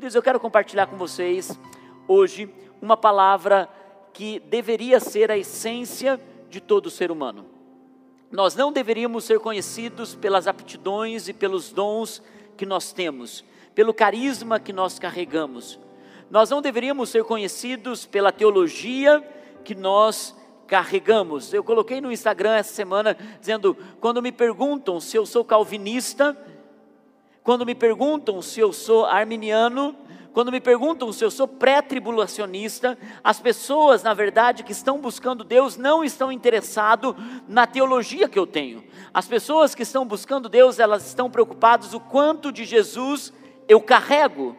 Queridos, eu quero compartilhar com vocês hoje uma palavra que deveria ser a essência de todo ser humano. Nós não deveríamos ser conhecidos pelas aptidões e pelos dons que nós temos, pelo carisma que nós carregamos. Nós não deveríamos ser conhecidos pela teologia que nós carregamos. Eu coloquei no Instagram essa semana dizendo: quando me perguntam se eu sou calvinista, quando me perguntam se eu sou arminiano, quando me perguntam se eu sou pré-tribulacionista, as pessoas, na verdade, que estão buscando Deus não estão interessadas na teologia que eu tenho. As pessoas que estão buscando Deus, elas estão preocupadas o quanto de Jesus eu carrego,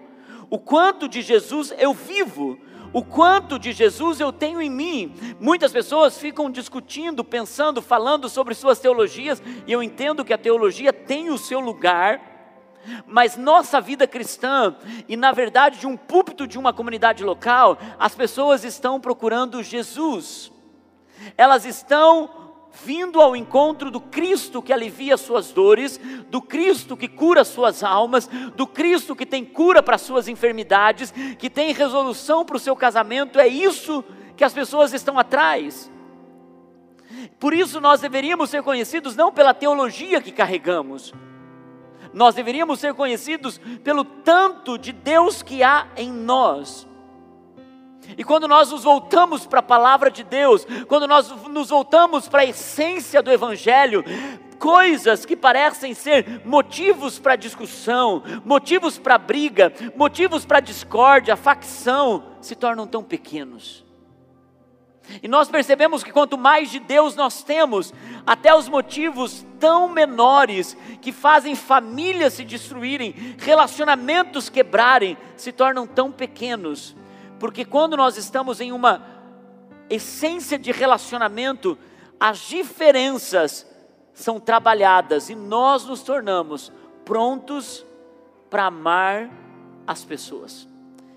o quanto de Jesus eu vivo, o quanto de Jesus eu tenho em mim. Muitas pessoas ficam discutindo, pensando, falando sobre suas teologias, e eu entendo que a teologia tem o seu lugar, mas nossa vida cristã, e na verdade de um púlpito de uma comunidade local, as pessoas estão procurando Jesus, elas estão vindo ao encontro do Cristo que alivia suas dores, do Cristo que cura suas almas, do Cristo que tem cura para suas enfermidades, que tem resolução para o seu casamento, é isso que as pessoas estão atrás. Por isso nós deveríamos ser conhecidos não pela teologia que carregamos, nós deveríamos ser conhecidos pelo tanto de Deus que há em nós. E quando nós nos voltamos para a palavra de Deus, quando nós nos voltamos para a essência do Evangelho, coisas que parecem ser motivos para discussão, motivos para briga, motivos para discórdia, facção, se tornam tão pequenos. E nós percebemos que quanto mais de Deus nós temos, até os motivos tão menores que fazem famílias se destruírem, relacionamentos quebrarem, se tornam tão pequenos. Porque quando nós estamos em uma essência de relacionamento, as diferenças são trabalhadas e nós nos tornamos prontos para amar as pessoas.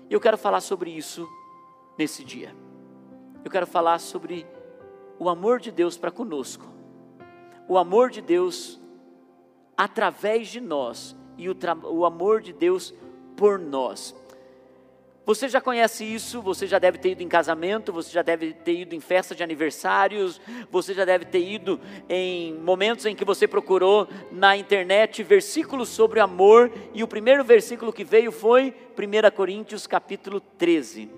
E eu quero falar sobre isso nesse dia eu quero falar sobre o amor de Deus para conosco, o amor de Deus através de nós e o, o amor de Deus por nós. Você já conhece isso, você já deve ter ido em casamento, você já deve ter ido em festa de aniversários, você já deve ter ido em momentos em que você procurou na internet versículos sobre amor, e o primeiro versículo que veio foi 1 Coríntios capítulo 13.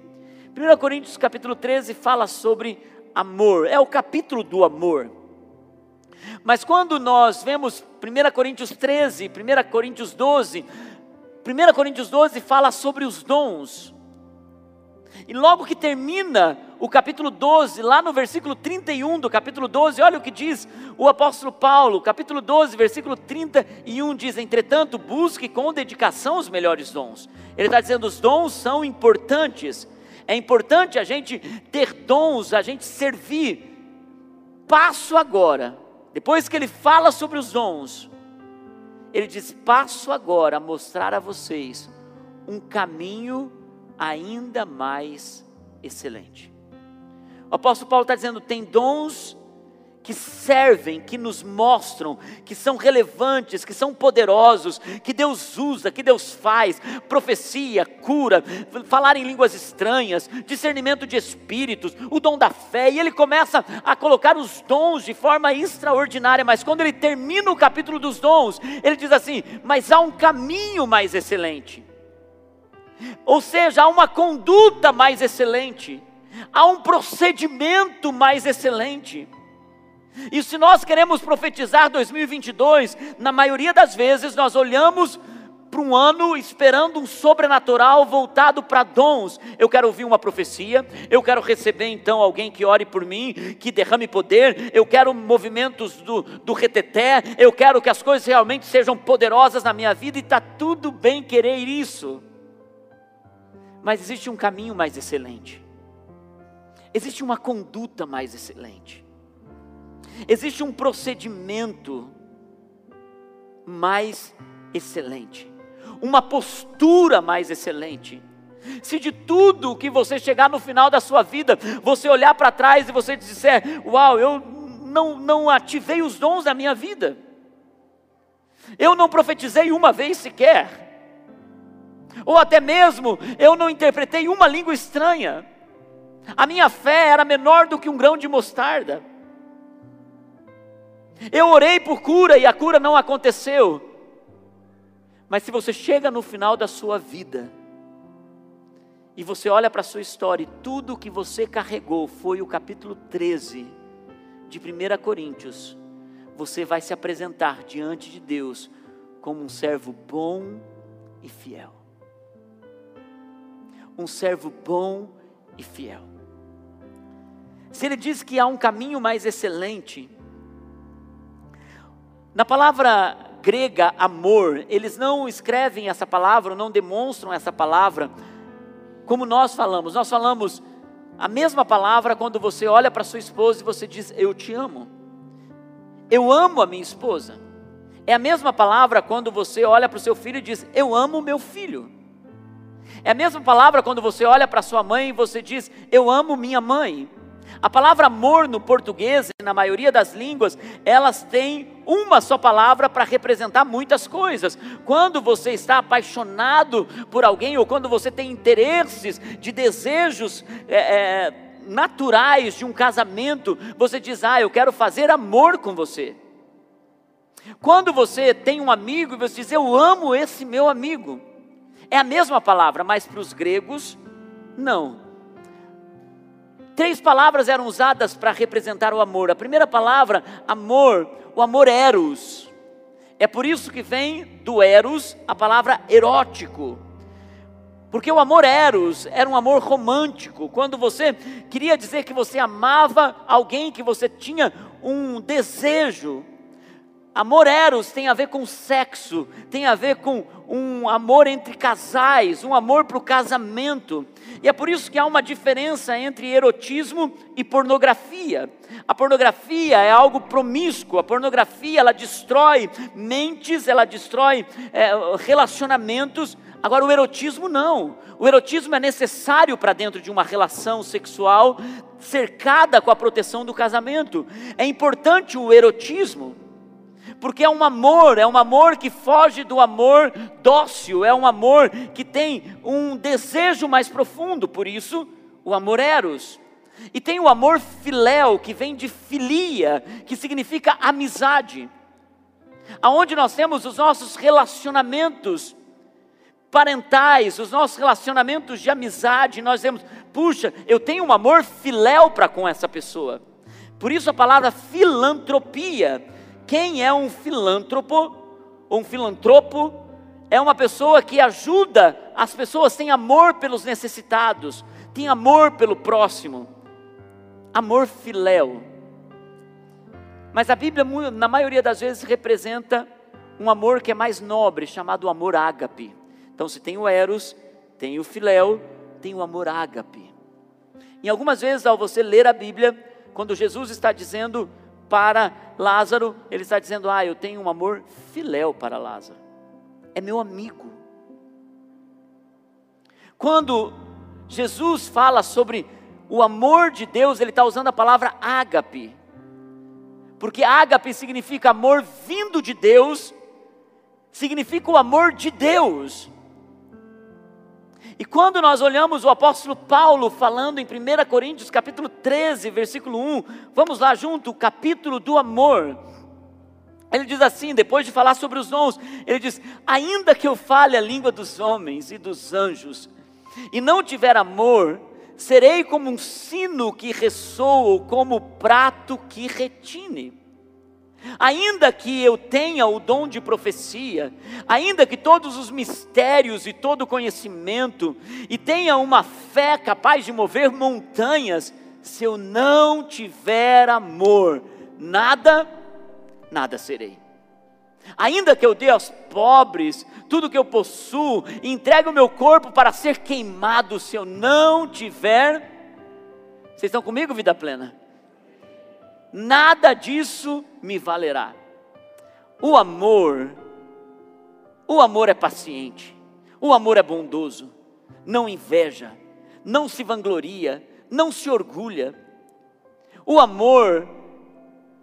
1 Coríntios capítulo 13 fala sobre amor, é o capítulo do amor. Mas quando nós vemos 1 Coríntios 13, 1 Coríntios 12, 1 Coríntios 12 fala sobre os dons. E logo que termina o capítulo 12, lá no versículo 31 do capítulo 12, olha o que diz o apóstolo Paulo, capítulo 12, versículo 31 diz: Entretanto, busque com dedicação os melhores dons. Ele está dizendo: os dons são importantes, é importante a gente ter dons, a gente servir. Passo agora, depois que ele fala sobre os dons, ele diz: passo agora a mostrar a vocês um caminho ainda mais excelente. O apóstolo Paulo está dizendo: tem dons que servem, que nos mostram, que são relevantes, que são poderosos, que Deus usa, que Deus faz, profecia, cura, falar em línguas estranhas, discernimento de espíritos, o dom da fé, e ele começa a colocar os dons de forma extraordinária, mas quando ele termina o capítulo dos dons, ele diz assim: Mas há um caminho mais excelente, ou seja, há uma conduta mais excelente, há um procedimento mais excelente. E se nós queremos profetizar 2022, na maioria das vezes nós olhamos para um ano esperando um sobrenatural voltado para dons. Eu quero ouvir uma profecia, eu quero receber então alguém que ore por mim, que derrame poder, eu quero movimentos do, do reteté, eu quero que as coisas realmente sejam poderosas na minha vida e está tudo bem querer isso. Mas existe um caminho mais excelente, existe uma conduta mais excelente. Existe um procedimento mais excelente, uma postura mais excelente. Se de tudo que você chegar no final da sua vida, você olhar para trás e você disser: Uau, eu não, não ativei os dons da minha vida, eu não profetizei uma vez sequer, Ou até mesmo eu não interpretei uma língua estranha. A minha fé era menor do que um grão de mostarda. Eu orei por cura e a cura não aconteceu. Mas se você chega no final da sua vida e você olha para a sua história e tudo que você carregou foi o capítulo 13 de 1 Coríntios, você vai se apresentar diante de Deus como um servo bom e fiel. Um servo bom e fiel. Se ele diz que há um caminho mais excelente, na palavra grega amor, eles não escrevem essa palavra, não demonstram essa palavra como nós falamos. Nós falamos a mesma palavra quando você olha para sua esposa e você diz eu te amo. Eu amo a minha esposa. É a mesma palavra quando você olha para o seu filho e diz eu amo meu filho. É a mesma palavra quando você olha para sua mãe e você diz eu amo minha mãe. A palavra amor no português, na maioria das línguas, elas têm uma só palavra para representar muitas coisas. Quando você está apaixonado por alguém, ou quando você tem interesses de desejos é, é, naturais de um casamento, você diz: Ah, eu quero fazer amor com você. Quando você tem um amigo e você diz: Eu amo esse meu amigo. É a mesma palavra, mas para os gregos, não. Três palavras eram usadas para representar o amor. A primeira palavra, amor, o amor eros. É por isso que vem do eros a palavra erótico. Porque o amor eros era um amor romântico. Quando você queria dizer que você amava alguém, que você tinha um desejo. Amor eros tem a ver com sexo, tem a ver com um amor entre casais, um amor para o casamento. E é por isso que há uma diferença entre erotismo e pornografia. A pornografia é algo promíscuo, a pornografia ela destrói mentes, ela destrói é, relacionamentos. Agora, o erotismo não. O erotismo é necessário para dentro de uma relação sexual cercada com a proteção do casamento. É importante o erotismo porque é um amor, é um amor que foge do amor dócil, é um amor que tem um desejo mais profundo, por isso o amor eros. E tem o amor filéu, que vem de filia, que significa amizade. Aonde nós temos os nossos relacionamentos parentais, os nossos relacionamentos de amizade, nós temos, puxa, eu tenho um amor filéu para com essa pessoa. Por isso a palavra filantropia quem é um filântropo? Um filantropo é uma pessoa que ajuda as pessoas, tem amor pelos necessitados, tem amor pelo próximo, amor filéu. Mas a Bíblia, na maioria das vezes, representa um amor que é mais nobre, chamado amor ágape. Então, se tem o eros, tem o filéu, tem o amor ágape. Em algumas vezes, ao você ler a Bíblia, quando Jesus está dizendo para Lázaro, ele está dizendo: Ah, eu tenho um amor filéu para Lázaro, é meu amigo. Quando Jesus fala sobre o amor de Deus, ele está usando a palavra ágape, porque ágape significa amor vindo de Deus, significa o amor de Deus. E quando nós olhamos o apóstolo Paulo falando em 1 Coríntios capítulo 13, versículo 1, vamos lá junto, o capítulo do amor. Ele diz assim, depois de falar sobre os dons, ele diz: Ainda que eu fale a língua dos homens e dos anjos, e não tiver amor, serei como um sino que ressoa, ou como prato que retine. Ainda que eu tenha o dom de profecia, ainda que todos os mistérios e todo o conhecimento, e tenha uma fé capaz de mover montanhas, se eu não tiver amor, nada, nada serei. Ainda que eu dê aos pobres tudo que eu possuo, entregue o meu corpo para ser queimado, se eu não tiver, vocês estão comigo, vida plena? Nada disso me valerá. O amor, o amor é paciente, o amor é bondoso, não inveja, não se vangloria, não se orgulha. O amor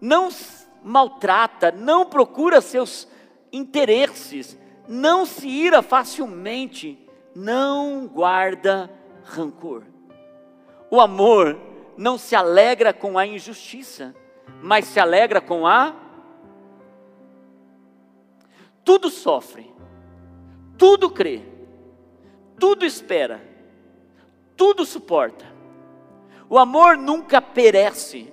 não maltrata, não procura seus interesses, não se ira facilmente, não guarda rancor. O amor não se alegra com a injustiça, mas se alegra com a. Tudo sofre, tudo crê, tudo espera, tudo suporta. O amor nunca perece,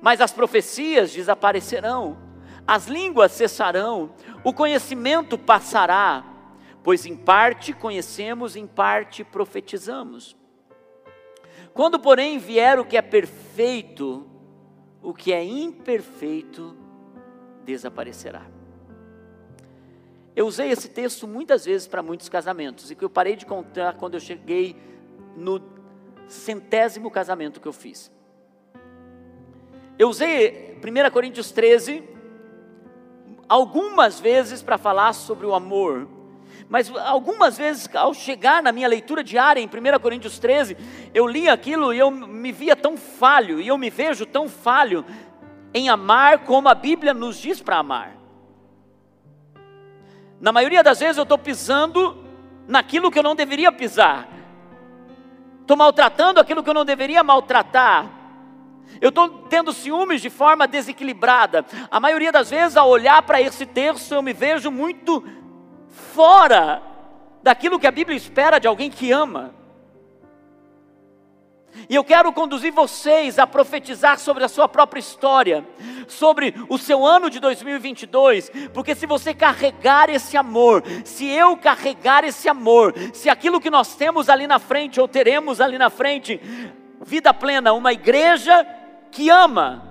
mas as profecias desaparecerão, as línguas cessarão, o conhecimento passará, pois em parte conhecemos, em parte profetizamos. Quando, porém, vier o que é perfeito, o que é imperfeito desaparecerá. Eu usei esse texto muitas vezes para muitos casamentos, e que eu parei de contar quando eu cheguei no centésimo casamento que eu fiz. Eu usei 1 Coríntios 13 algumas vezes para falar sobre o amor, mas algumas vezes, ao chegar na minha leitura diária em 1 Coríntios 13, eu li aquilo e eu me via tão falho, e eu me vejo tão falho em amar como a Bíblia nos diz para amar. Na maioria das vezes eu estou pisando naquilo que eu não deveria pisar, estou maltratando aquilo que eu não deveria maltratar, eu estou tendo ciúmes de forma desequilibrada. A maioria das vezes, ao olhar para esse texto, eu me vejo muito fora daquilo que a Bíblia espera de alguém que ama. E eu quero conduzir vocês a profetizar sobre a sua própria história, sobre o seu ano de 2022, porque se você carregar esse amor, se eu carregar esse amor, se aquilo que nós temos ali na frente, ou teremos ali na frente, vida plena, uma igreja que ama,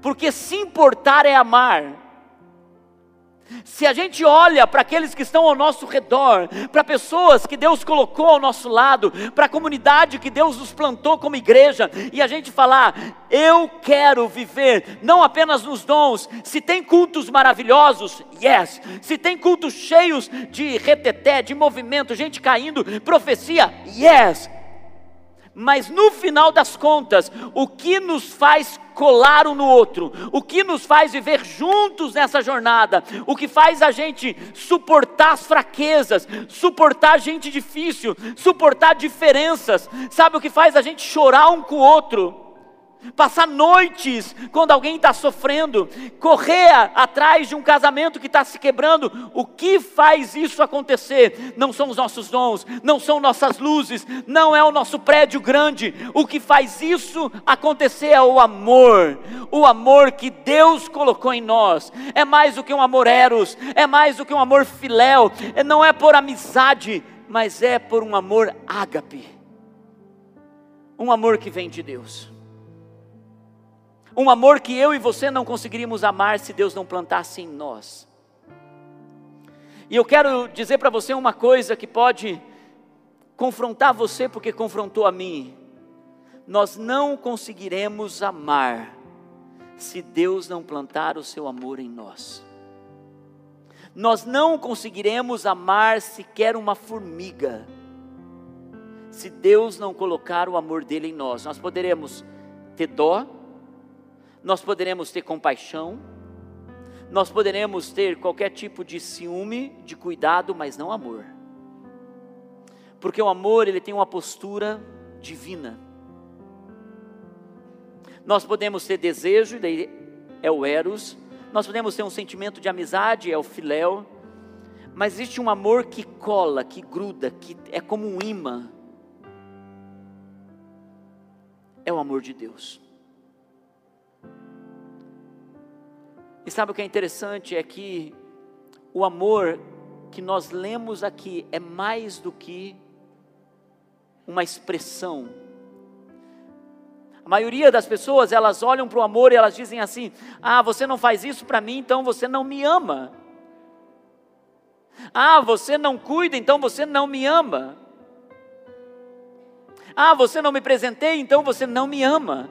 porque se importar é amar. Se a gente olha para aqueles que estão ao nosso redor, para pessoas que Deus colocou ao nosso lado, para a comunidade que Deus nos plantou como igreja, e a gente falar, eu quero viver não apenas nos dons, se tem cultos maravilhosos, yes, se tem cultos cheios de reteté, de movimento, gente caindo, profecia, yes, mas no final das contas, o que nos faz colar um no outro, o que nos faz viver juntos nessa jornada, o que faz a gente suportar as fraquezas, suportar gente difícil, suportar diferenças, sabe o que faz a gente chorar um com o outro? Passar noites quando alguém está sofrendo, correr atrás de um casamento que está se quebrando. O que faz isso acontecer? Não são os nossos dons, não são nossas luzes, não é o nosso prédio grande. O que faz isso acontecer é o amor, o amor que Deus colocou em nós. É mais do que um amor eros, é mais do que um amor filéu, é, não é por amizade, mas é por um amor ágape. Um amor que vem de Deus um amor que eu e você não conseguiríamos amar se Deus não plantasse em nós. E eu quero dizer para você uma coisa que pode confrontar você, porque confrontou a mim. Nós não conseguiremos amar se Deus não plantar o seu amor em nós. Nós não conseguiremos amar sequer uma formiga, se Deus não colocar o amor dele em nós. Nós poderemos ter dó, nós poderemos ter compaixão, nós poderemos ter qualquer tipo de ciúme, de cuidado, mas não amor. Porque o amor, ele tem uma postura divina. Nós podemos ter desejo, daí é o eros, nós podemos ter um sentimento de amizade, é o filéu, mas existe um amor que cola, que gruda, que é como um imã. É o amor de Deus. E sabe o que é interessante? É que o amor que nós lemos aqui é mais do que uma expressão. A maioria das pessoas, elas olham para o amor e elas dizem assim: Ah, você não faz isso para mim, então você não me ama. Ah, você não cuida, então você não me ama. Ah, você não me presenteia, então você não me ama.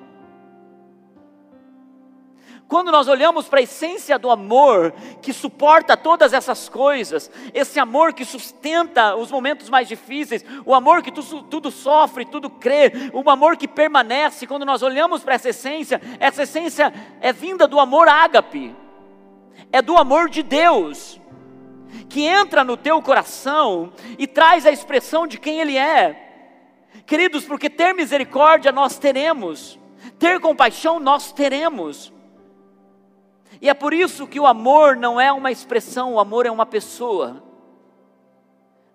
Quando nós olhamos para a essência do amor que suporta todas essas coisas, esse amor que sustenta os momentos mais difíceis, o amor que tu, tudo sofre, tudo crê, o amor que permanece, quando nós olhamos para essa essência, essa essência é vinda do amor ágape, é do amor de Deus. que entra no teu coração e traz a expressão de quem Ele é. Queridos, porque ter misericórdia nós teremos, ter compaixão nós teremos. E é por isso que o amor não é uma expressão, o amor é uma pessoa.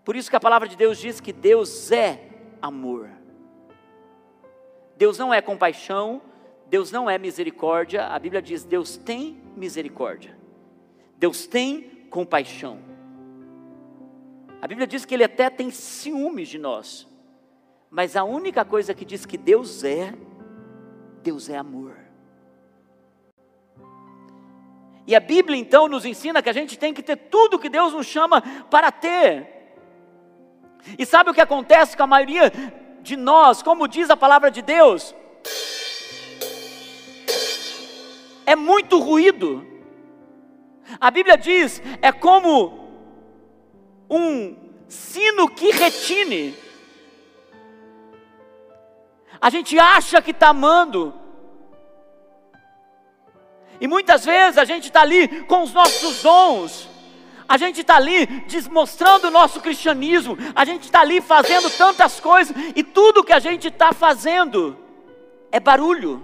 Por isso que a palavra de Deus diz que Deus é amor. Deus não é compaixão, Deus não é misericórdia, a Bíblia diz: Deus tem misericórdia, Deus tem compaixão. A Bíblia diz que Ele até tem ciúmes de nós, mas a única coisa que diz que Deus é, Deus é amor. E a Bíblia então nos ensina que a gente tem que ter tudo que Deus nos chama para ter. E sabe o que acontece com a maioria de nós, como diz a palavra de Deus? é muito ruído. A Bíblia diz: é como um sino que retine. A gente acha que está amando, e muitas vezes a gente está ali com os nossos dons, a gente está ali mostrando o nosso cristianismo, a gente está ali fazendo tantas coisas, e tudo que a gente está fazendo é barulho.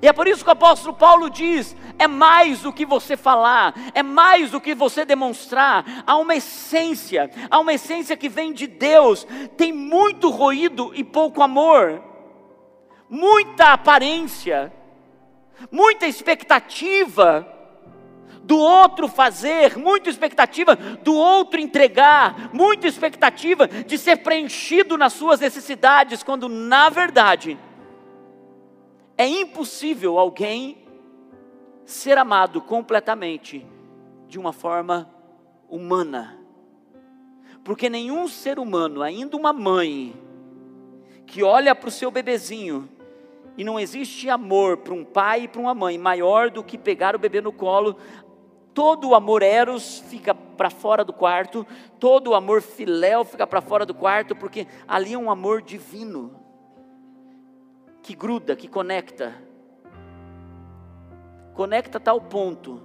E é por isso que o apóstolo Paulo diz: é mais do que você falar, é mais do que você demonstrar. Há uma essência, há uma essência que vem de Deus. Tem muito ruído e pouco amor, muita aparência, muita expectativa do outro fazer, muita expectativa do outro entregar, muita expectativa de ser preenchido nas suas necessidades, quando na verdade é impossível alguém ser amado completamente de uma forma humana. Porque nenhum ser humano, ainda uma mãe, que olha para o seu bebezinho, e não existe amor para um pai e para uma mãe maior do que pegar o bebê no colo, todo o amor eros fica para fora do quarto, todo o amor filéu fica para fora do quarto, porque ali é um amor divino que gruda, que conecta. Conecta a tal ponto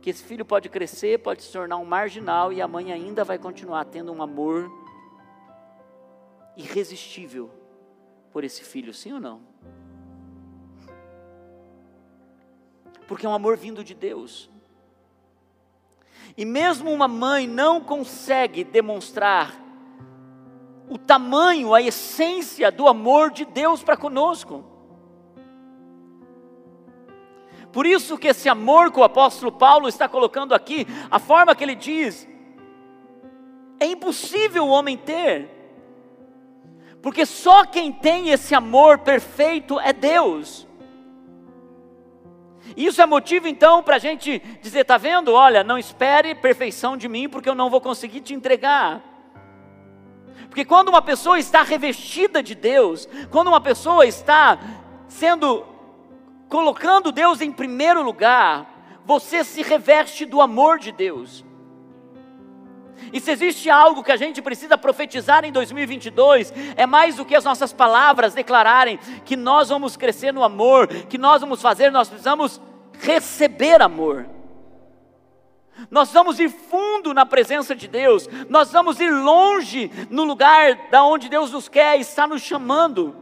que esse filho pode crescer, pode se tornar um marginal e a mãe ainda vai continuar tendo um amor irresistível por esse filho, sim ou não? Porque é um amor vindo de Deus. E mesmo uma mãe não consegue demonstrar o tamanho, a essência do amor de Deus para conosco. Por isso que esse amor que o apóstolo Paulo está colocando aqui, a forma que ele diz, é impossível o homem ter, porque só quem tem esse amor perfeito é Deus. Isso é motivo então para a gente dizer: está vendo? Olha, não espere perfeição de mim, porque eu não vou conseguir te entregar. Porque quando uma pessoa está revestida de Deus, quando uma pessoa está sendo colocando Deus em primeiro lugar, você se reveste do amor de Deus. E se existe algo que a gente precisa profetizar em 2022, é mais do que as nossas palavras declararem que nós vamos crescer no amor, que nós vamos fazer, nós precisamos receber amor. Nós vamos ir fundo na presença de Deus, nós vamos ir longe no lugar da onde Deus nos quer, está nos chamando.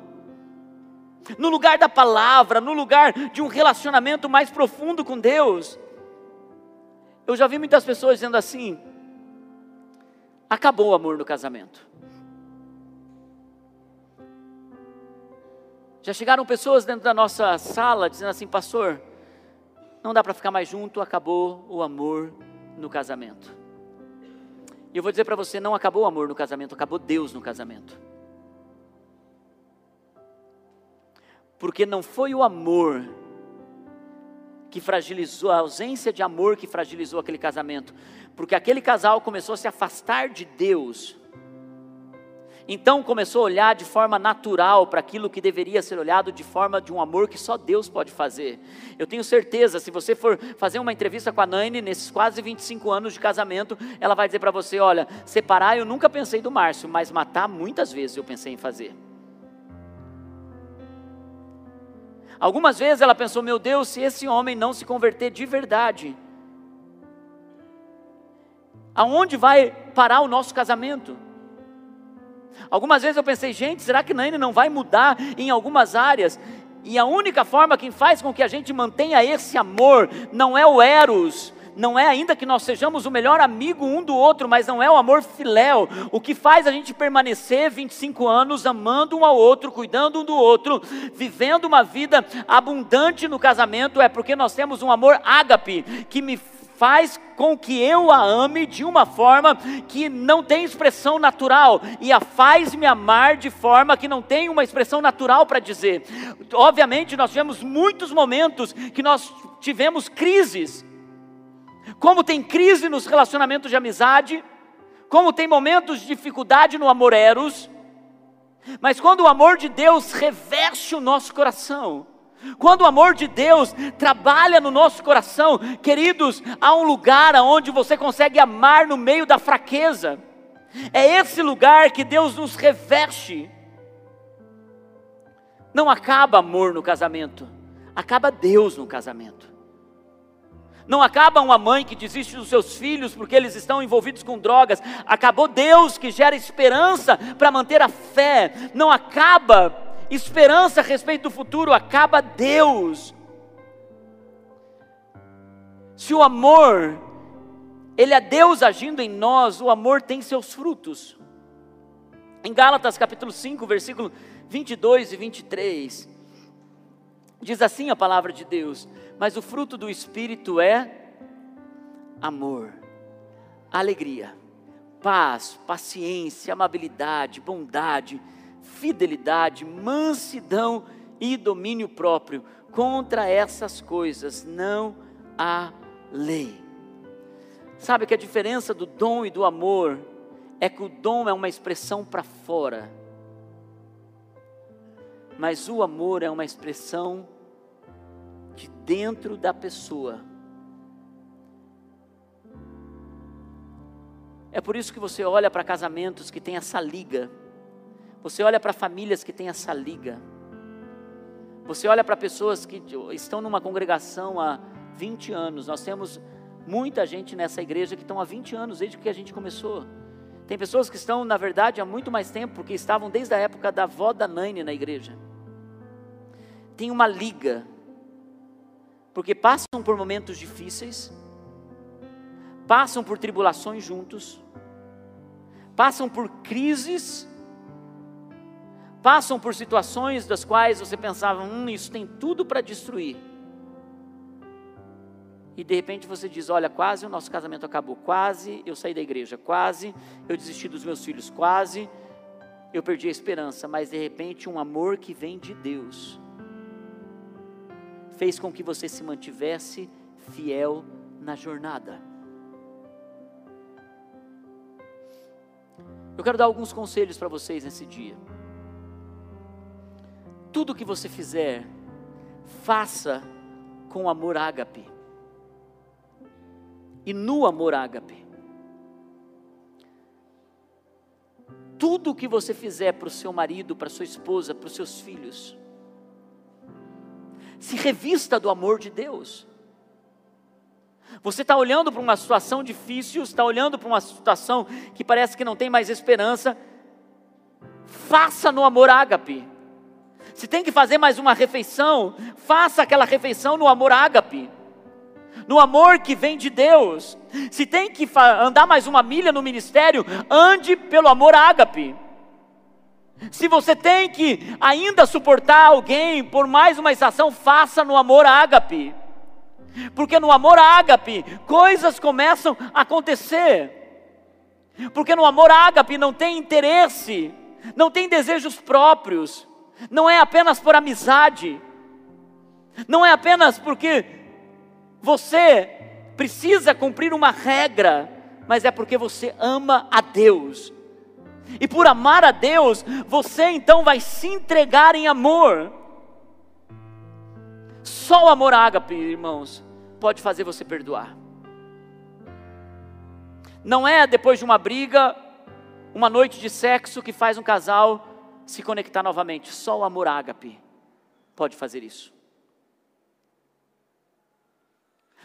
No lugar da palavra, no lugar de um relacionamento mais profundo com Deus. Eu já vi muitas pessoas dizendo assim: acabou o amor no casamento. Já chegaram pessoas dentro da nossa sala dizendo assim, pastor, não dá para ficar mais junto, acabou o amor no casamento. E eu vou dizer para você: não acabou o amor no casamento, acabou Deus no casamento. Porque não foi o amor que fragilizou, a ausência de amor que fragilizou aquele casamento, porque aquele casal começou a se afastar de Deus então começou a olhar de forma natural para aquilo que deveria ser olhado de forma de um amor que só Deus pode fazer. Eu tenho certeza, se você for fazer uma entrevista com a Naine nesses quase 25 anos de casamento, ela vai dizer para você: olha, separar eu nunca pensei do Márcio, mas matar muitas vezes eu pensei em fazer. Algumas vezes ela pensou: meu Deus, se esse homem não se converter de verdade, Aonde vai parar o nosso casamento? Algumas vezes eu pensei, gente, será que Naine não vai mudar em algumas áreas? E a única forma que faz com que a gente mantenha esse amor não é o eros, não é ainda que nós sejamos o melhor amigo um do outro, mas não é o amor filéu. O que faz a gente permanecer 25 anos amando um ao outro, cuidando um do outro, vivendo uma vida abundante no casamento, é porque nós temos um amor ágape, que me faz com que eu a ame de uma forma que não tem expressão natural e a faz me amar de forma que não tem uma expressão natural para dizer. Obviamente, nós tivemos muitos momentos que nós tivemos crises. Como tem crise nos relacionamentos de amizade, como tem momentos de dificuldade no amor eros, mas quando o amor de Deus reveste o nosso coração, quando o amor de Deus trabalha no nosso coração, queridos, há um lugar onde você consegue amar no meio da fraqueza. É esse lugar que Deus nos reveste. Não acaba amor no casamento, acaba Deus no casamento. Não acaba uma mãe que desiste dos seus filhos porque eles estão envolvidos com drogas. Acabou Deus que gera esperança para manter a fé. Não acaba esperança a respeito do futuro, acaba Deus. Se o amor, ele é Deus agindo em nós, o amor tem seus frutos. Em Gálatas capítulo 5, versículo 22 e 23, diz assim a palavra de Deus: Mas o fruto do Espírito é amor, alegria, paz, paciência, amabilidade, bondade, fidelidade, mansidão e domínio próprio. Contra essas coisas não há lei. Sabe que a diferença do dom e do amor é que o dom é uma expressão para fora, mas o amor é uma expressão de dentro da pessoa. É por isso que você olha para casamentos que tem essa liga você olha para famílias que têm essa liga. Você olha para pessoas que estão numa congregação há 20 anos. Nós temos muita gente nessa igreja que estão há 20 anos, desde que a gente começou. Tem pessoas que estão, na verdade, há muito mais tempo, porque estavam desde a época da avó da Naine na igreja. Tem uma liga, porque passam por momentos difíceis, passam por tribulações juntos, passam por crises passam por situações das quais você pensava, hum, isso tem tudo para destruir. E de repente você diz: Olha, quase o nosso casamento acabou, quase eu saí da igreja, quase eu desisti dos meus filhos, quase eu perdi a esperança, mas de repente um amor que vem de Deus fez com que você se mantivesse fiel na jornada. Eu quero dar alguns conselhos para vocês nesse dia tudo que você fizer, faça com amor ágape. E no amor ágape. Tudo que você fizer para o seu marido, para sua esposa, para os seus filhos, se revista do amor de Deus. Você está olhando para uma situação difícil, está olhando para uma situação que parece que não tem mais esperança, faça no amor ágape. Se tem que fazer mais uma refeição, faça aquela refeição no amor ágape, no amor que vem de Deus. Se tem que andar mais uma milha no ministério, ande pelo amor ágape. Se você tem que ainda suportar alguém por mais uma estação, faça no amor ágape. Porque no amor ágape, coisas começam a acontecer. Porque no amor ágape não tem interesse, não tem desejos próprios não é apenas por amizade, não é apenas porque você precisa cumprir uma regra, mas é porque você ama a Deus. E por amar a Deus, você então vai se entregar em amor. Só o amor ágape, irmãos, pode fazer você perdoar. Não é depois de uma briga, uma noite de sexo que faz um casal se conectar novamente. Só o amor ágape pode fazer isso.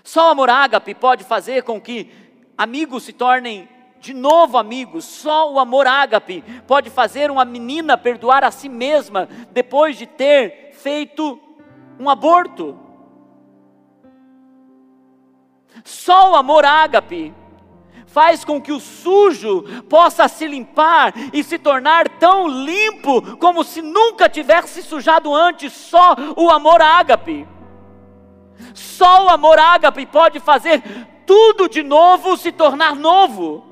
Só o amor ágape pode fazer com que amigos se tornem de novo amigos. Só o amor ágape pode fazer uma menina perdoar a si mesma depois de ter feito um aborto. Só o amor ágape faz com que o sujo possa se limpar e se tornar tão limpo como se nunca tivesse sujado antes. Só o amor ágape. Só o amor ágape pode fazer tudo de novo se tornar novo.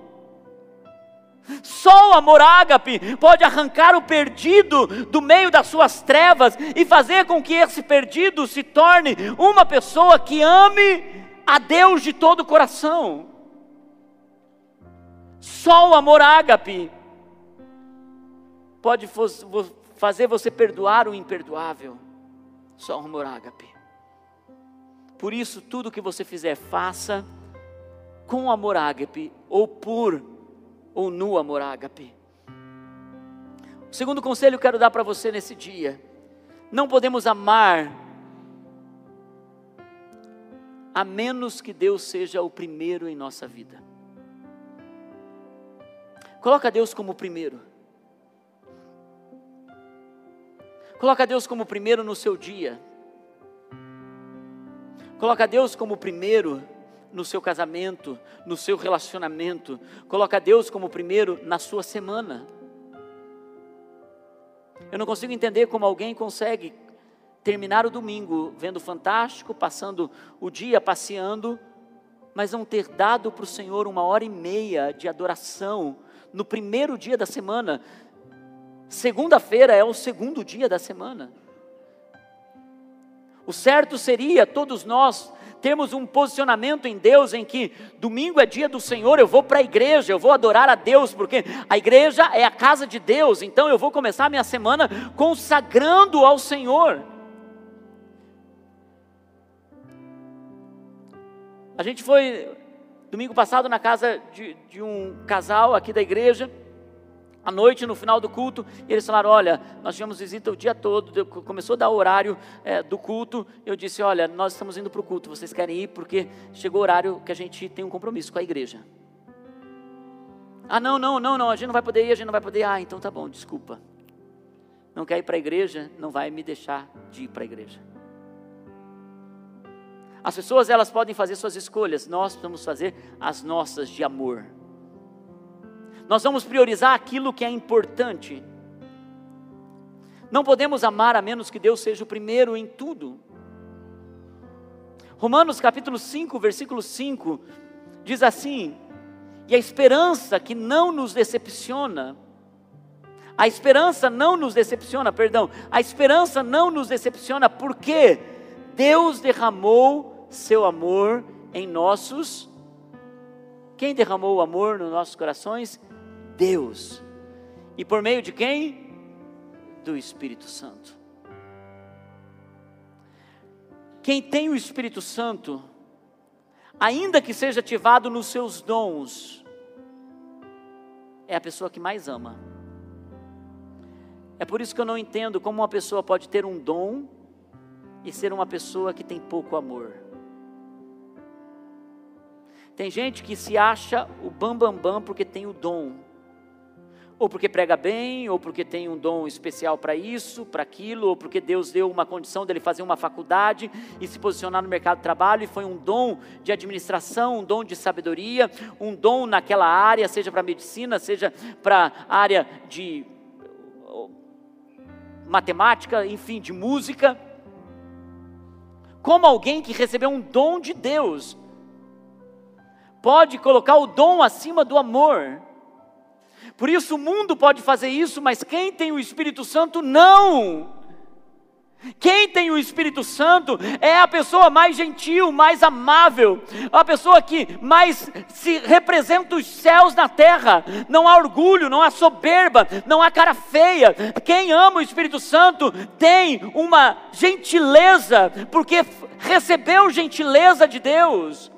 Só o amor ágape pode arrancar o perdido do meio das suas trevas e fazer com que esse perdido se torne uma pessoa que ame a Deus de todo o coração. Só o amor ágape pode fazer você perdoar o imperdoável. Só o amor ágape. Por isso, tudo que você fizer, faça com amor ágape, ou por, ou no amor ágape. O segundo conselho que eu quero dar para você nesse dia: não podemos amar a menos que Deus seja o primeiro em nossa vida. Coloca Deus como primeiro. Coloca Deus como primeiro no seu dia. Coloca Deus como primeiro no seu casamento, no seu relacionamento. Coloca Deus como primeiro na sua semana. Eu não consigo entender como alguém consegue terminar o domingo vendo fantástico, passando o dia passeando, mas não ter dado para o Senhor uma hora e meia de adoração no primeiro dia da semana. Segunda-feira é o segundo dia da semana. O certo seria todos nós termos um posicionamento em Deus em que domingo é dia do Senhor, eu vou para a igreja, eu vou adorar a Deus, porque a igreja é a casa de Deus, então eu vou começar a minha semana consagrando ao Senhor. A gente foi domingo passado na casa de, de um casal aqui da igreja à noite, no final do culto, eles falaram: Olha, nós tivemos visita o dia todo, começou a dar o horário é, do culto. Eu disse: Olha, nós estamos indo para o culto, vocês querem ir porque chegou o horário que a gente tem um compromisso com a igreja. Ah, não, não, não, não, a gente não vai poder ir, a gente não vai poder ir. Ah, então tá bom, desculpa. Não quer ir para a igreja, não vai me deixar de ir para a igreja. As pessoas elas podem fazer suas escolhas, nós vamos fazer as nossas de amor. Nós vamos priorizar aquilo que é importante. Não podemos amar a menos que Deus seja o primeiro em tudo. Romanos capítulo 5, versículo 5 diz assim: "E a esperança que não nos decepciona, a esperança não nos decepciona, perdão, a esperança não nos decepciona porque Deus derramou seu amor em nossos Quem derramou o amor nos nossos corações? Deus. E por meio de quem? Do Espírito Santo. Quem tem o Espírito Santo, ainda que seja ativado nos seus dons, é a pessoa que mais ama. É por isso que eu não entendo como uma pessoa pode ter um dom e ser uma pessoa que tem pouco amor. Tem gente que se acha o bambambam bam, bam porque tem o dom, ou porque prega bem, ou porque tem um dom especial para isso, para aquilo, ou porque Deus deu uma condição dele fazer uma faculdade e se posicionar no mercado de trabalho, e foi um dom de administração, um dom de sabedoria, um dom naquela área, seja para medicina, seja para área de matemática, enfim, de música. Como alguém que recebeu um dom de Deus, pode colocar o dom acima do amor. Por isso o mundo pode fazer isso, mas quem tem o Espírito Santo não. Quem tem o Espírito Santo é a pessoa mais gentil, mais amável, a pessoa que mais se representa os céus na terra. Não há orgulho, não há soberba, não há cara feia. Quem ama o Espírito Santo tem uma gentileza, porque recebeu gentileza de Deus.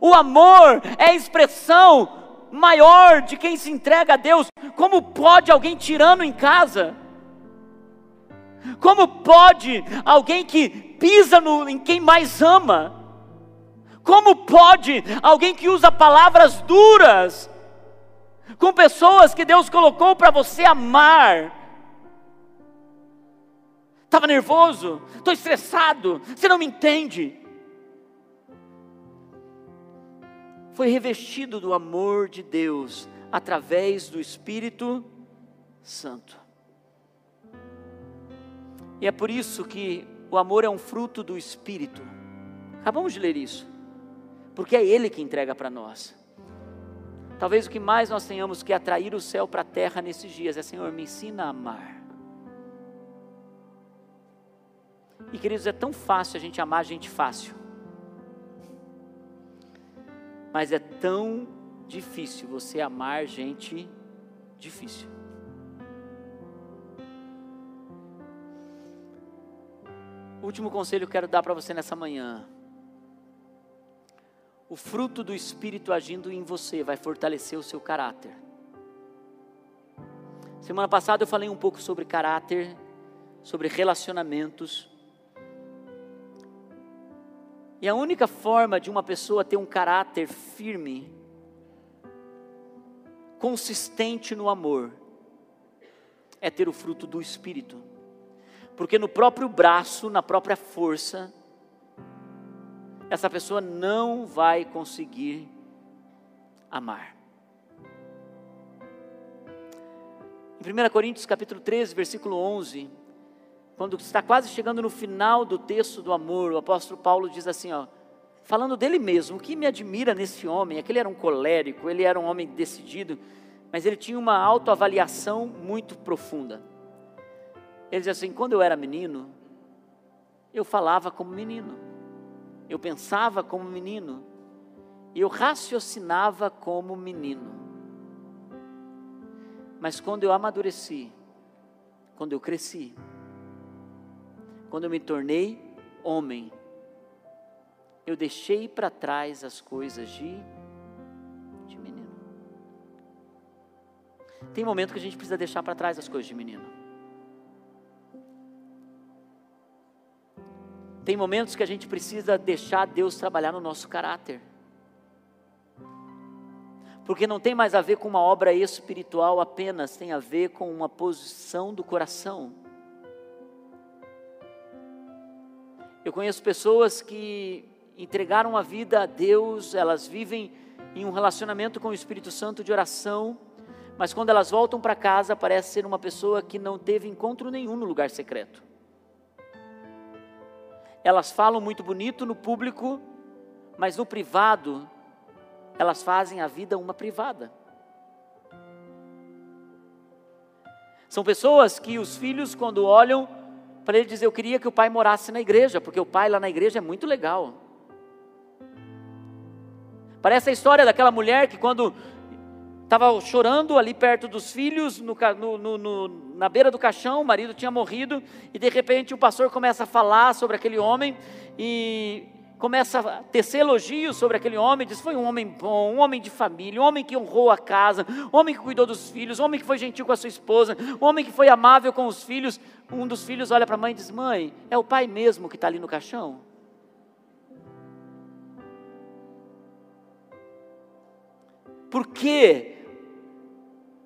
O amor é a expressão maior de quem se entrega a Deus. Como pode alguém tirando em casa? Como pode alguém que pisa no, em quem mais ama? Como pode alguém que usa palavras duras com pessoas que Deus colocou para você amar? Estava nervoso, estou estressado, você não me entende. Foi revestido do amor de Deus através do Espírito Santo. E é por isso que o amor é um fruto do Espírito. Acabamos de ler isso porque é Ele que entrega para nós. Talvez o que mais nós tenhamos que atrair o céu para a terra nesses dias é: Senhor, me ensina a amar. E queridos, é tão fácil a gente amar gente fácil, mas é tão difícil você amar gente difícil. Último conselho que quero dar para você nessa manhã o fruto do Espírito agindo em você vai fortalecer o seu caráter. Semana passada eu falei um pouco sobre caráter, sobre relacionamentos. E a única forma de uma pessoa ter um caráter firme, consistente no amor, é ter o fruto do Espírito. Porque no próprio braço, na própria força, essa pessoa não vai conseguir amar. Em 1 Coríntios capítulo 13, versículo 11, quando está quase chegando no final do texto do amor, o apóstolo Paulo diz assim, ó, falando dele mesmo, o que me admira nesse homem é que ele era um colérico, ele era um homem decidido, mas ele tinha uma autoavaliação muito profunda. Ele diz assim: quando eu era menino, eu falava como menino eu pensava como menino, eu raciocinava como menino. Mas quando eu amadureci, quando eu cresci, quando eu me tornei homem, eu deixei para trás as coisas de, de menino. Tem momento que a gente precisa deixar para trás as coisas de menino. Tem momentos que a gente precisa deixar Deus trabalhar no nosso caráter. Porque não tem mais a ver com uma obra espiritual apenas, tem a ver com uma posição do coração. Eu conheço pessoas que entregaram a vida a Deus, elas vivem em um relacionamento com o Espírito Santo de oração, mas quando elas voltam para casa, parece ser uma pessoa que não teve encontro nenhum no lugar secreto elas falam muito bonito no público, mas no privado, elas fazem a vida uma privada. São pessoas que os filhos, quando olham para ele, dizem: Eu queria que o pai morasse na igreja, porque o pai lá na igreja é muito legal. Parece a história daquela mulher que, quando estava chorando ali perto dos filhos, no, no, no, na beira do caixão, o marido tinha morrido, e de repente o pastor começa a falar sobre aquele homem, e começa a tecer elogios sobre aquele homem, diz: foi um homem bom, um homem de família, um homem que honrou a casa, um homem que cuidou dos filhos, um homem que foi gentil com a sua esposa, um homem que foi amável com os filhos. Um dos filhos olha para a mãe e diz: Mãe, é o pai mesmo que está ali no caixão? Por quê?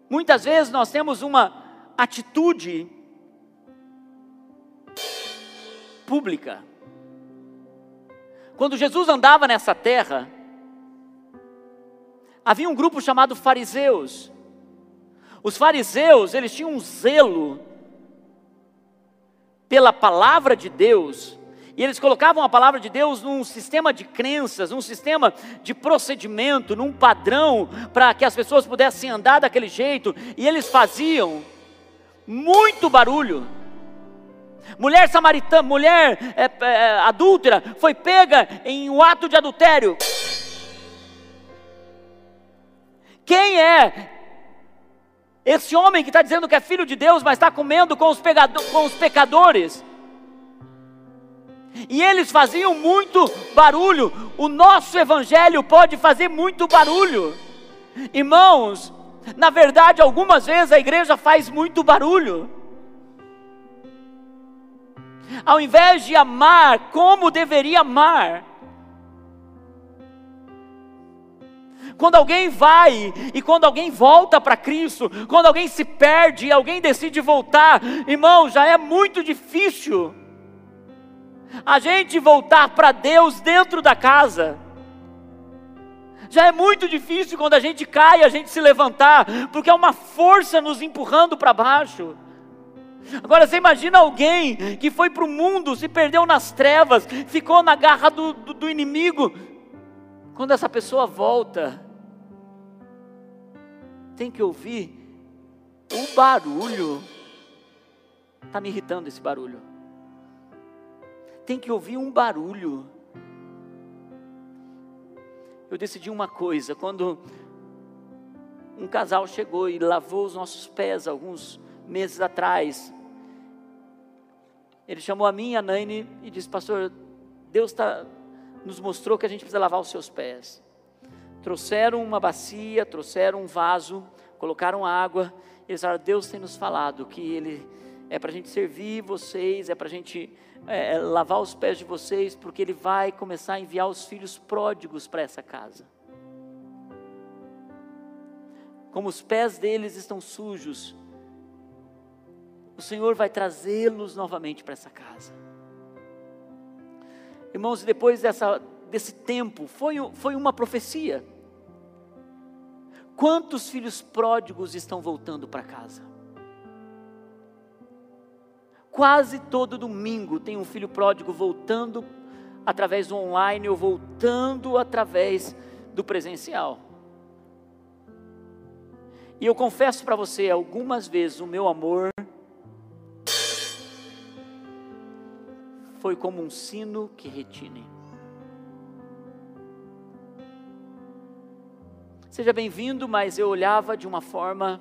Muitas vezes nós temos uma atitude pública. Quando Jesus andava nessa terra, havia um grupo chamado fariseus. Os fariseus, eles tinham um zelo pela palavra de Deus, e eles colocavam a palavra de Deus num sistema de crenças, num sistema de procedimento, num padrão, para que as pessoas pudessem andar daquele jeito, e eles faziam muito barulho. Mulher samaritana, mulher é, é, adúltera, foi pega em um ato de adultério. Quem é esse homem que está dizendo que é filho de Deus, mas está comendo com os, com os pecadores? E eles faziam muito barulho. O nosso evangelho pode fazer muito barulho. Irmãos, na verdade, algumas vezes a igreja faz muito barulho. Ao invés de amar como deveria amar, Quando alguém vai e quando alguém volta para Cristo, quando alguém se perde e alguém decide voltar, irmão, já é muito difícil a gente voltar para Deus dentro da casa. Já é muito difícil quando a gente cai, a gente se levantar, porque é uma força nos empurrando para baixo. Agora você imagina alguém que foi para o mundo, se perdeu nas trevas, ficou na garra do, do, do inimigo. Quando essa pessoa volta, tem que ouvir o barulho. Está me irritando esse barulho. Tem que ouvir um barulho. Eu decidi uma coisa, quando um casal chegou e lavou os nossos pés alguns meses atrás, ele chamou a mim e a Naine e disse: Pastor, Deus tá, nos mostrou que a gente precisa lavar os seus pés. Trouxeram uma bacia, trouxeram um vaso, colocaram água. Eles falaram: Deus tem nos falado que Ele é para a gente servir vocês, é para a gente é, é, lavar os pés de vocês, porque Ele vai começar a enviar os filhos pródigos para essa casa. Como os pés deles estão sujos, o Senhor vai trazê-los novamente para essa casa. Irmãos, depois dessa, desse tempo, foi, foi uma profecia. Quantos filhos pródigos estão voltando para casa? Quase todo domingo tem um filho pródigo voltando através do online ou voltando através do presencial. E eu confesso para você, algumas vezes o meu amor foi como um sino que retine. Seja bem-vindo, mas eu olhava de uma forma.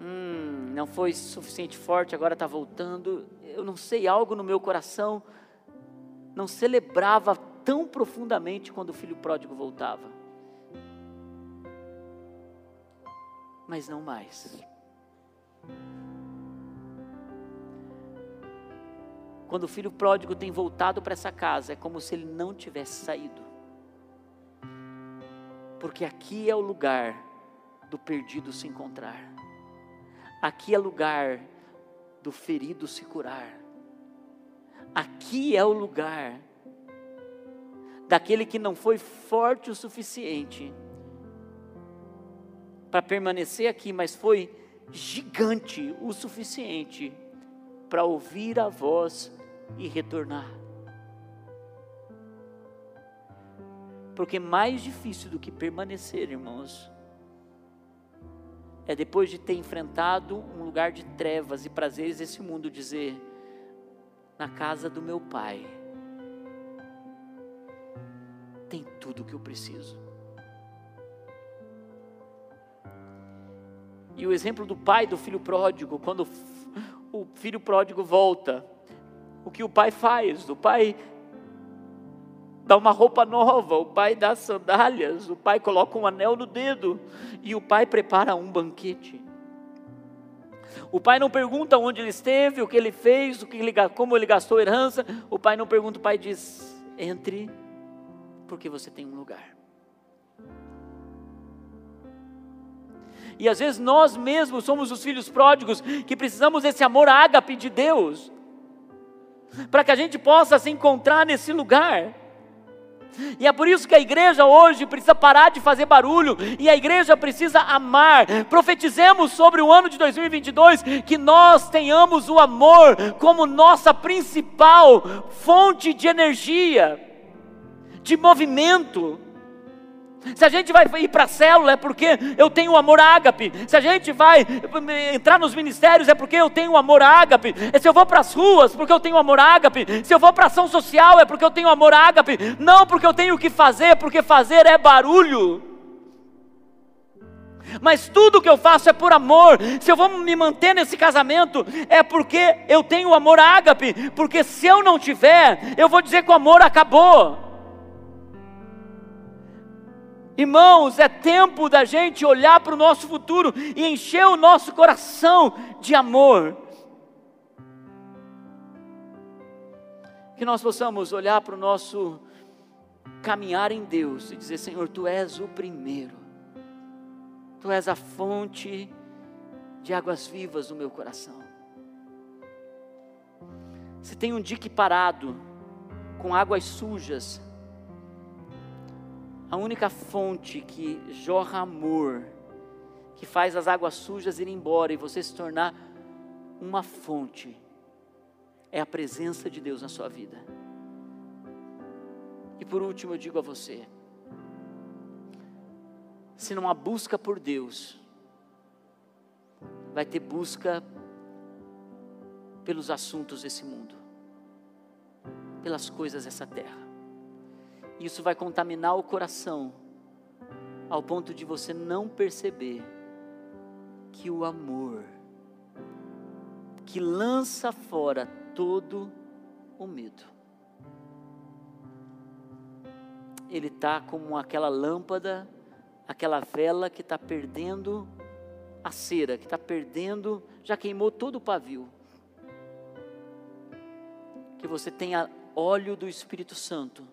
Hum, não foi suficiente forte, agora está voltando. Eu não sei, algo no meu coração não celebrava tão profundamente quando o filho pródigo voltava. Mas não mais. Quando o filho pródigo tem voltado para essa casa, é como se ele não tivesse saído. Porque aqui é o lugar do perdido se encontrar. Aqui é lugar do ferido se curar. Aqui é o lugar daquele que não foi forte o suficiente para permanecer aqui, mas foi gigante o suficiente para ouvir a voz e retornar. Porque mais difícil do que permanecer, irmãos, é depois de ter enfrentado um lugar de trevas e prazeres desse mundo, dizer: na casa do meu pai tem tudo o que eu preciso. E o exemplo do pai do filho pródigo, quando o filho pródigo volta, o que o pai faz. O pai dá uma roupa nova, o pai dá sandálias, o pai coloca um anel no dedo e o pai prepara um banquete. O pai não pergunta onde ele esteve, o que ele fez, o que ele, como ele gastou herança. O pai não pergunta, o pai diz: entre, porque você tem um lugar. E às vezes nós mesmos somos os filhos pródigos que precisamos desse amor ágape de Deus para que a gente possa se encontrar nesse lugar. E é por isso que a igreja hoje precisa parar de fazer barulho e a igreja precisa amar. Profetizemos sobre o ano de 2022 que nós tenhamos o amor como nossa principal fonte de energia, de movimento. Se a gente vai ir para a célula é porque eu tenho amor ágape. Se a gente vai entrar nos ministérios é porque eu tenho amor ágape. Se eu vou para as ruas porque eu tenho amor ágape. Se eu vou para ação social é porque eu tenho amor ágape. Não porque eu tenho o que fazer, porque fazer é barulho. Mas tudo que eu faço é por amor. Se eu vou me manter nesse casamento, é porque eu tenho amor ágape. Porque se eu não tiver, eu vou dizer que o amor acabou. Irmãos, é tempo da gente olhar para o nosso futuro e encher o nosso coração de amor. Que nós possamos olhar para o nosso caminhar em Deus e dizer: Senhor, tu és o primeiro, tu és a fonte de águas vivas no meu coração. Se tem um dique parado, com águas sujas, a única fonte que jorra amor, que faz as águas sujas irem embora e você se tornar uma fonte, é a presença de Deus na sua vida. E por último eu digo a você: se não há busca por Deus, vai ter busca pelos assuntos desse mundo, pelas coisas dessa terra. Isso vai contaminar o coração, ao ponto de você não perceber que o amor, que lança fora todo o medo, ele está como aquela lâmpada, aquela vela que está perdendo a cera, que está perdendo, já queimou todo o pavio. Que você tenha óleo do Espírito Santo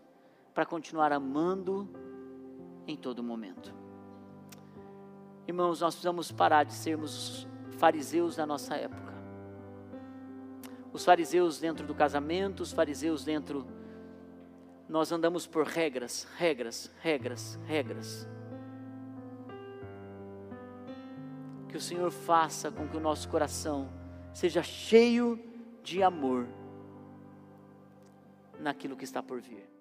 para continuar amando em todo momento. Irmãos, nós precisamos parar de sermos fariseus da nossa época. Os fariseus dentro do casamento, os fariseus dentro nós andamos por regras, regras, regras, regras. Que o Senhor faça com que o nosso coração seja cheio de amor naquilo que está por vir.